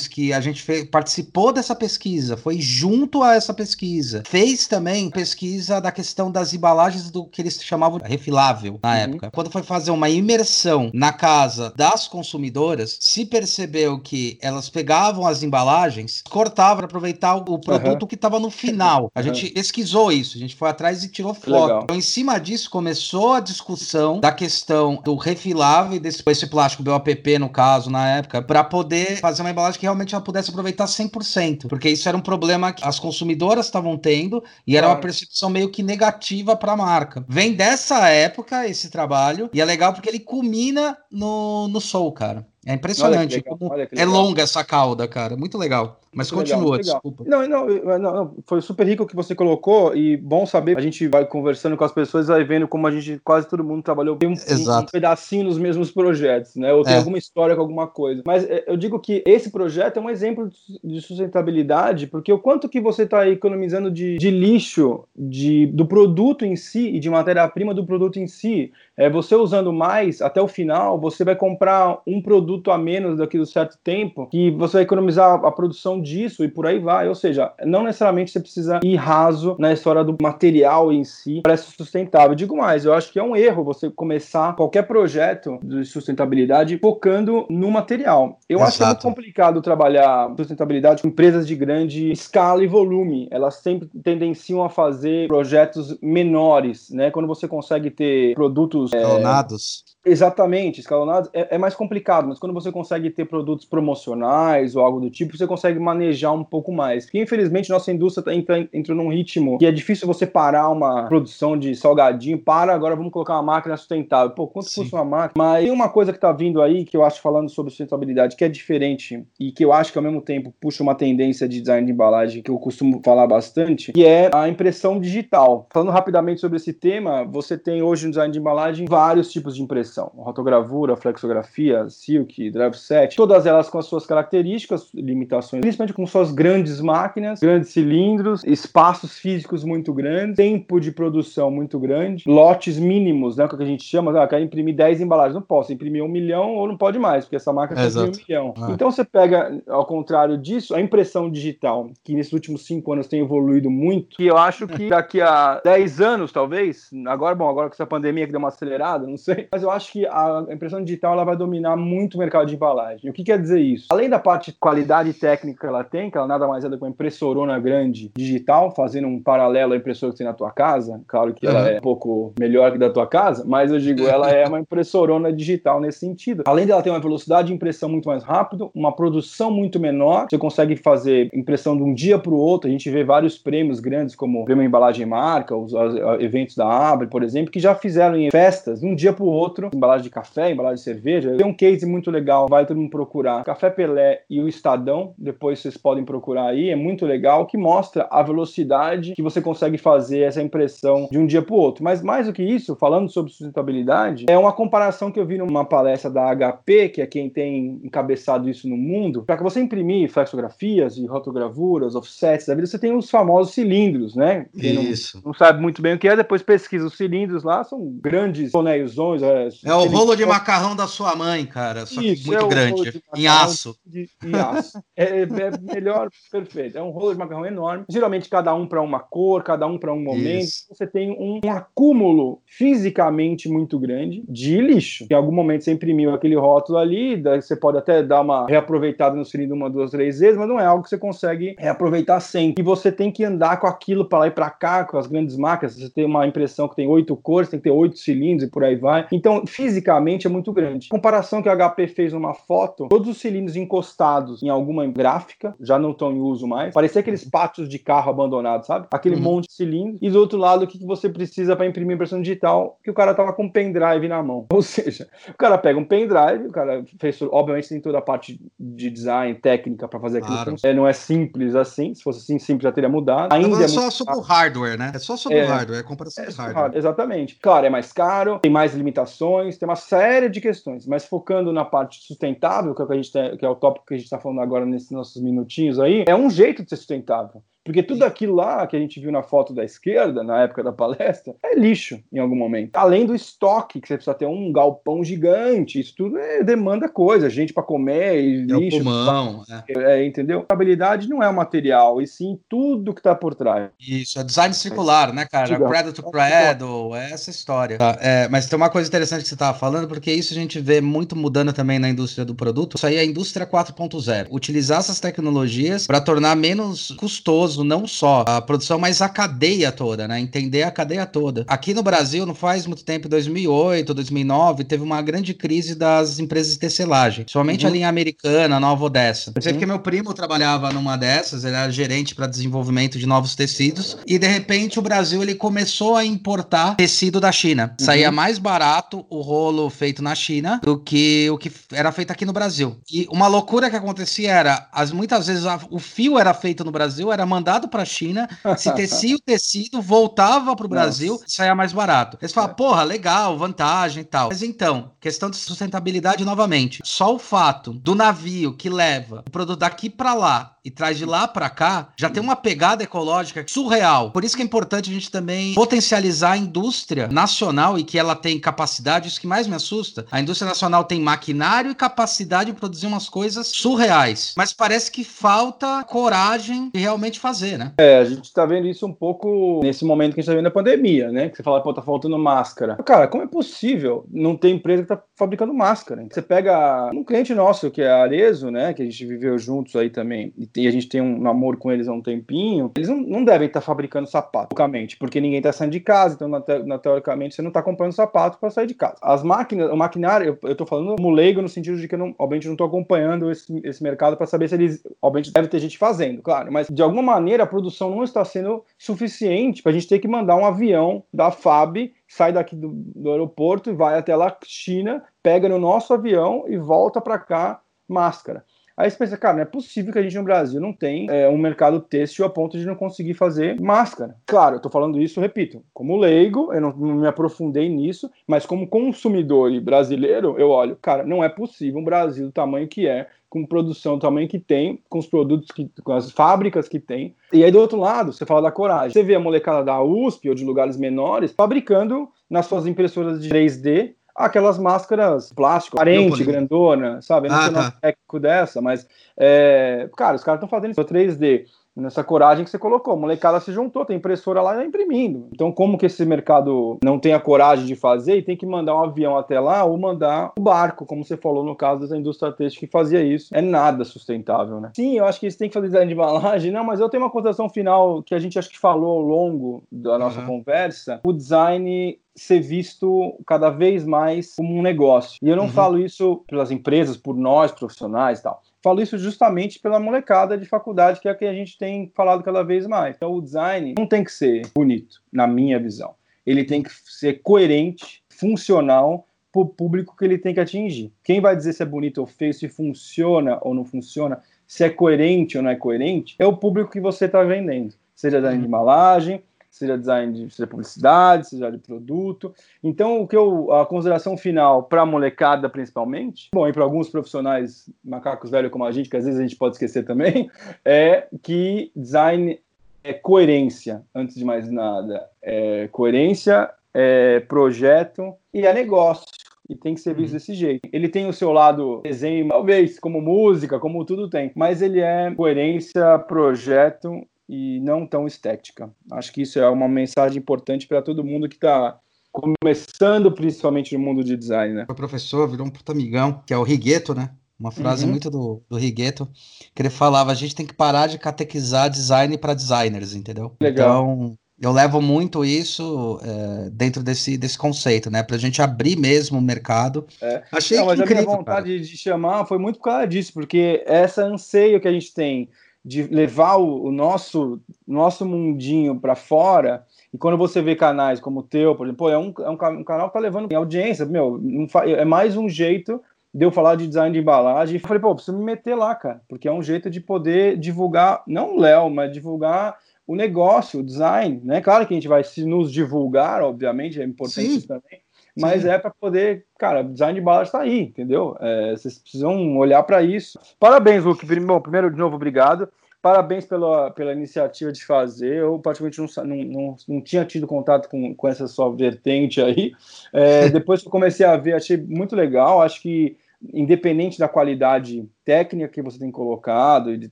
que a gente fez, participou dessa pesquisa, foi junto a essa pesquisa. Fez também pesquisa da questão das embalagens do que eles chamavam refilável na uhum. época. Quando foi fazer uma imersão na casa das consumidoras, se percebeu que elas pegavam as embalagens, cortavam para aproveitar o produto uhum. que estava no final. A gente pesquisou isso, a gente foi atrás e tirou foto. Então, em cima disso, começou a discussão da questão do refilável desse esse plástico BOPP, no caso, na época, para poder fazer uma embalagem que realmente ela pudesse aproveitar 100%, porque isso era um problema que as consumidoras estavam tendo e era uma percepção meio que negativa para a marca. Vem dessa época esse trabalho e é legal porque ele culmina no, no Soul, cara. É impressionante como é longa essa cauda, cara. Muito legal. Mas muito continua, legal, desculpa. Não, não, não, não, foi super rico o que você colocou e bom saber. A gente vai conversando com as pessoas, vai vendo como a gente, quase todo mundo trabalhou um, um, um pedacinho nos mesmos projetos, né? Ou tem é. alguma história com alguma coisa. Mas é, eu digo que esse projeto é um exemplo de sustentabilidade, porque o quanto que você está economizando de, de lixo de, do produto em si e de matéria-prima do produto em si, é, você usando mais até o final, você vai comprar um produto a menos daqui do certo tempo, que você vai economizar a produção disso e por aí vai. Ou seja, não necessariamente você precisa ir raso na história do material em si para ser sustentável. Digo mais, eu acho que é um erro você começar qualquer projeto de sustentabilidade focando no material. Eu Exato. acho que é muito complicado trabalhar sustentabilidade com empresas de grande escala e volume. Elas sempre tendenciam a fazer projetos menores, né? Quando você consegue ter produtos produtos escalonados. É, exatamente, escalonados é, é, mais complicado, mas quando você consegue ter produtos promocionais ou algo do tipo, você consegue manejar um pouco mais. Porque infelizmente nossa indústria tá, entra, entrou num ritmo que é difícil você parar uma produção de salgadinho, para agora vamos colocar uma máquina sustentável. Pô, quanto Sim. custa uma máquina? Mas tem uma coisa que tá vindo aí que eu acho falando sobre sustentabilidade que é diferente e que eu acho que ao mesmo tempo puxa uma tendência de design de embalagem que eu costumo falar bastante, que é a impressão digital. Falando rapidamente sobre esse tema, você tem hoje no design de embalagem vários tipos de impressão: rotogravura, flexografia, silk, drive set, todas elas com as suas características, limitações, principalmente com suas grandes máquinas, grandes cilindros, espaços físicos muito grandes, tempo de produção muito grande, lotes mínimos, né, que a gente chama, ah, quero imprimir 10 embalagens, não posso imprimir um milhão ou não pode mais, porque essa máquina é, tem um milhão. Ah. Então você pega, ao contrário disso, a impressão digital, que nesses últimos cinco anos tem evoluído muito, que eu acho que daqui a 10 anos, talvez, agora, bom, agora com essa pandemia que deu uma acelerada, não sei. Mas eu acho que a impressão digital ela vai dominar muito o mercado de embalagem. O que quer dizer isso? Além da parte de qualidade técnica que ela tem, que ela nada mais é do que uma impressorona grande digital, fazendo um paralelo à impressora que tem na tua casa, claro que ela é um pouco melhor que da tua casa, mas eu digo, ela é uma impressorona digital nesse sentido. Além dela ter uma velocidade de impressão muito mais rápido, uma produção muito menor, você consegue fazer impressão de um dia para o outro. A gente vê vários prêmios grandes, como o Prêmio Embalagem Marca, os, os eventos da Abre, por exemplo, que já fizeram em festas, de um dia para o outro, embalagem de café, embalagem de cerveja. Tem um case muito legal, vai todo mundo procurar. Café Pelé e o Estadão, depois vocês podem procurar aí, é muito legal, que mostra a velocidade que você consegue fazer essa impressão de um dia para o outro. Mas mais do que isso, falando sobre sustentabilidade, é uma comparação que eu vi numa palestra da HP, que é quem tem encabeçado isso no mundo, para que você imprimir flexigrafias e rotogravuras, offsets da vida, você tem os famosos cilindros, né? Quem isso. Não, não sabe muito bem o que é, depois pesquisa os cilindros lá, são grandes tonéiosões. É, é o rolo de macarrão da sua mãe, cara, só que Isso, muito é grande, em aço. De, em aço. é, é, melhor, perfeito. É um rolo de macarrão enorme, geralmente cada um para uma cor, cada um para um momento. Isso. Você tem um, um, acúmulo fisicamente muito grande de lixo. Em algum momento você imprimiu aquele rótulo ali, você pode até dar uma reaproveitada no cilindro uma, duas, três vezes, mas não é algo que você consegue reaproveitar sempre. E você tem que andar com aquilo para lá e para cá, com as grandes máquinas. Você tem uma impressão que tem oito cores, tem que ter oito cilindros e por aí vai. Então, fisicamente é muito grande. Comparação que a HP fez numa foto, todos os cilindros encostados em alguma gráfica, já não estão em uso mais. Parecia aqueles pátios de carro abandonados, sabe? Aquele uhum. monte de cilindros. E do outro lado, o que você precisa para imprimir impressão digital? Que o cara tava com um pendrive na mão. Ou seja, o cara pega um pendrive, o cara fez, obviamente, tem toda a parte de design, técnica para fazer aquilo. Claro. É, não é simples assim. Se fosse assim simples, já teria mudado. Ainda é só muito... sobre o hardware, né? É só sobre é, o hardware, é comparação é hardware. hardware. Exatamente. Claro, é mais caro, tem mais limitações, tem uma série de questões, mas focando na parte sustentável, que é o, que a gente tem, que é o tópico que a gente está falando agora nesses nossos minutinhos aí, é um jeito de ser sustentável. Porque tudo aquilo lá que a gente viu na foto da esquerda, na época da palestra, é lixo em algum momento. Além do estoque, que você precisa ter um galpão gigante, isso tudo é, demanda coisa, gente para comer e é lixo. Pulmão, é. é. entendeu? A habilidade não é o material, e sim tudo que está por trás. Isso, é design circular, né, cara? Cradle to cradle, é essa história. Tá, é, mas tem uma coisa interessante que você estava falando, porque isso a gente vê muito mudando também na indústria do produto. Isso aí é a indústria 4.0. Utilizar essas tecnologias para tornar menos custoso não só a produção, mas a cadeia toda, né? Entender a cadeia toda. Aqui no Brasil, não faz muito tempo, 2008, 2009, teve uma grande crise das empresas de tecelagem, somente uhum. a linha americana, Nova Odessa. Eu sei uhum. que meu primo trabalhava numa dessas, ele era gerente para desenvolvimento de novos tecidos, e de repente o Brasil ele começou a importar tecido da China. Uhum. Saía mais barato o rolo feito na China do que o que era feito aqui no Brasil. E uma loucura que acontecia era, as, muitas vezes a, o fio era feito no Brasil, era mandado mandado para a China, se tecia o tecido, voltava para o Brasil, saia mais barato. Eles falam, é. porra, legal, vantagem e tal. Mas então, questão de sustentabilidade novamente. Só o fato do navio que leva o produto daqui para lá e traz de lá para cá, já tem uma pegada ecológica surreal. Por isso que é importante a gente também potencializar a indústria nacional e que ela tem capacidade, isso que mais me assusta. A indústria nacional tem maquinário e capacidade de produzir umas coisas surreais, mas parece que falta coragem de realmente fazer, né? É, a gente tá vendo isso um pouco nesse momento que a gente tá vendo a pandemia, né? Que você fala, pô, tá faltando máscara. Cara, como é possível não ter empresa que tá fabricando máscara? Você pega um cliente nosso que é a Arezo, né? Que a gente viveu juntos aí também, e a gente tem um namoro com eles há um tempinho, eles não, não devem estar fabricando sapato, porque ninguém está saindo de casa, então na, na, teoricamente você não está comprando sapato para sair de casa. As máquinas, o maquinário, eu, estou falando como leigo no sentido de que eu não, obviamente não estou acompanhando esse, esse mercado para saber se eles, obviamente deve ter gente fazendo, claro, mas de alguma maneira a produção não está sendo suficiente para a gente ter que mandar um avião da FAB sai daqui do, do, aeroporto e vai até lá China, pega no nosso avião e volta para cá máscara. Aí você pensa, cara, não é possível que a gente no Brasil não tem é, um mercado têxtil a ponto de não conseguir fazer máscara. Claro, eu tô falando isso, repito, como leigo, eu não, não me aprofundei nisso, mas como consumidor brasileiro, eu olho, cara, não é possível um Brasil do tamanho que é, com produção do tamanho que tem, com os produtos que, com as fábricas que tem. E aí do outro lado, você fala da coragem. Você vê a molecada da USP ou de lugares menores fabricando nas suas impressoras de 3D aquelas máscaras plástico, aparente, grandona, sabe? Eu não ah, sei tá. técnico dessa, mas, é, cara, os caras estão fazendo isso 3D nessa coragem que você colocou. A molecada se juntou, tem impressora lá imprimindo. Então, como que esse mercado não tem a coragem de fazer e tem que mandar um avião até lá ou mandar um barco, como você falou no caso da indústria têxtil que fazia isso, é nada sustentável, né? Sim, eu acho que eles têm que fazer design de embalagem, não, mas eu tenho uma consideração final que a gente acho que falou ao longo da nossa uhum. conversa. O design ser visto cada vez mais como um negócio. E eu não uhum. falo isso pelas empresas, por nós profissionais e tal. Falo isso justamente pela molecada de faculdade, que é a que a gente tem falado cada vez mais. Então, o design não tem que ser bonito, na minha visão. Ele tem que ser coerente, funcional, público que ele tem que atingir. Quem vai dizer se é bonito ou feio, se funciona ou não funciona, se é coerente ou não é coerente, é o público que você está vendendo. Seja de uhum. embalagem, seja design de seja publicidade, seja de produto. Então, o que eu a consideração final para a molecada principalmente, bom, e para alguns profissionais macacos velhos como a gente, que às vezes a gente pode esquecer também, é que design é coerência, antes de mais nada. É coerência, é projeto e é negócio. E tem que ser visto uhum. desse jeito. Ele tem o seu lado desenho, talvez, como música, como tudo tem, mas ele é coerência, projeto e não tão estética. Acho que isso é uma mensagem importante para todo mundo que está começando, principalmente no mundo de design, né? O professor virou um puta amigão, que é o Rigueto, né? Uma frase uhum. muito do, do Rigueto, que ele falava: a gente tem que parar de catequizar design para designers, entendeu? Legal. Então, eu levo muito isso é, dentro desse, desse conceito, né? Pra gente abrir mesmo o mercado. É. Achei Não, mas incrível, a minha vontade cara. de chamar foi muito por causa disso, porque essa anseio que a gente tem de levar o, nosso, nosso mundinho para fora. E quando você vê canais como o teu, por exemplo, é um, é um, um canal que tá levando audiência, meu, é mais um jeito de eu falar de design de embalagem. E falei, pô, preciso me meter lá, cara, porque é um jeito de poder divulgar, não o Léo, mas divulgar o negócio, o design, né? Claro que a gente vai se nos divulgar, obviamente, é importante Sim. isso também, mas Sim. é para poder, cara, design de embalagem está aí, entendeu? É, vocês precisam olhar para isso. Parabéns, Luke. Bom, primeiro, de novo, obrigado. Parabéns pela, pela iniciativa de fazer. Eu, praticamente, não, não, não, não tinha tido contato com, com essa sua vertente aí. É, depois que eu comecei a ver, achei muito legal. Acho que independente da qualidade técnica que você tem colocado e,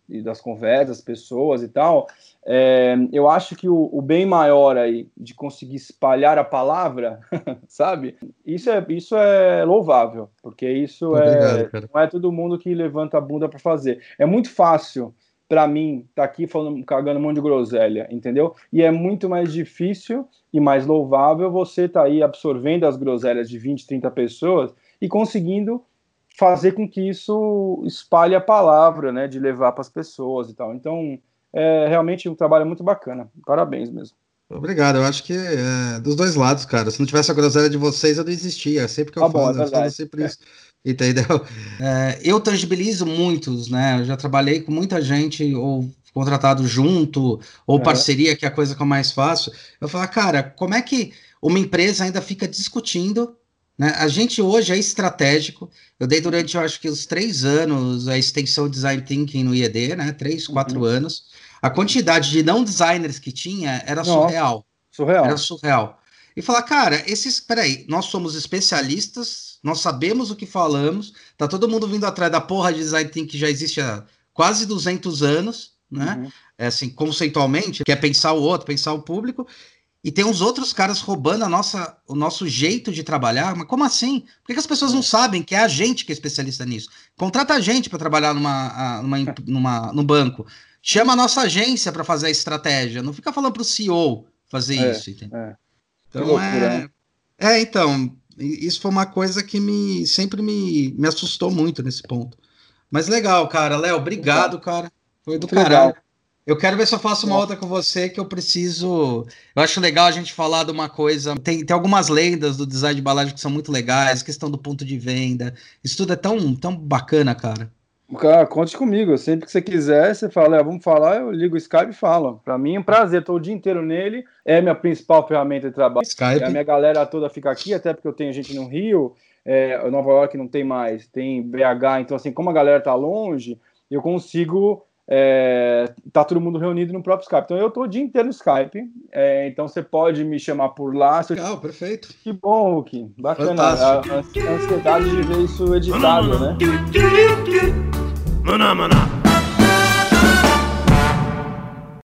e das conversas, pessoas e tal, é, eu acho que o, o, bem maior aí de conseguir espalhar a palavra, sabe? Isso é, isso é louvável, porque isso é, Obrigado, é não é todo mundo que levanta a bunda para fazer. É muito fácil para mim estar tá aqui falando, cagando um monte de groselha, entendeu? E é muito mais difícil e mais louvável você estar tá aí absorvendo as groselhas de 20, 30 pessoas e conseguindo fazer com que isso espalhe a palavra, né, de levar para as pessoas e tal. Então, é realmente um trabalho muito bacana. Parabéns mesmo. Obrigado, eu acho que é dos dois lados, cara. Se não tivesse a groselha de vocês, eu não existia. É sempre que eu ah, falo, bom, é eu falo sempre isso. Entendeu? É, eu tangibilizo muitos, né? Eu já trabalhei com muita gente, ou contratado junto, ou parceria, que é a coisa que eu mais faço. Eu falo, cara, como é que uma empresa ainda fica discutindo né? A gente hoje é estratégico. Eu dei durante, eu acho que os três anos, a extensão Design Thinking no IED, né? Três, uhum. quatro anos. A quantidade de não designers que tinha era Nossa, surreal. Surreal. Era surreal. E falar, cara, esses. Peraí, nós somos especialistas, nós sabemos o que falamos, tá todo mundo vindo atrás da porra de Design Thinking que já existe há quase 200 anos, né? Uhum. É assim, conceitualmente, que é pensar o outro, pensar o público, e tem uns outros caras roubando a nossa, o nosso jeito de trabalhar. Mas como assim? Por que, que as pessoas não é. sabem que é a gente que é especialista nisso? Contrata a gente para trabalhar numa, numa, numa, no banco. Chama a nossa agência para fazer a estratégia. Não fica falando para o CEO fazer é, isso. Entendeu? É. Então, loucura, é... Né? é, então, isso foi uma coisa que me sempre me, me assustou muito nesse ponto. Mas legal, cara. Léo, obrigado, cara. Foi do caralho. Eu quero ver se eu faço uma outra com você que eu preciso. Eu acho legal a gente falar de uma coisa. Tem, tem algumas lendas do design de embalagem que são muito legais, questão do ponto de venda. Isso tudo é tão, tão bacana, cara. Cara, conte comigo. Sempre que você quiser, você fala, é, vamos falar, eu ligo o Skype e falo. Para mim é um prazer, estou o dia inteiro nele. É minha principal ferramenta de trabalho. Skype. A minha galera toda fica aqui, até porque eu tenho gente no Rio, é, Nova York não tem mais, tem BH. Então, assim, como a galera tá longe, eu consigo é, tá todo mundo reunido no próprio Skype. Então eu tô o dia inteiro no Skype. É, então você pode me chamar por lá. Legal, perfeito. Que bom, Hulk. Bacana. A, a, ansiedade de ver isso editado, né? Maná, maná.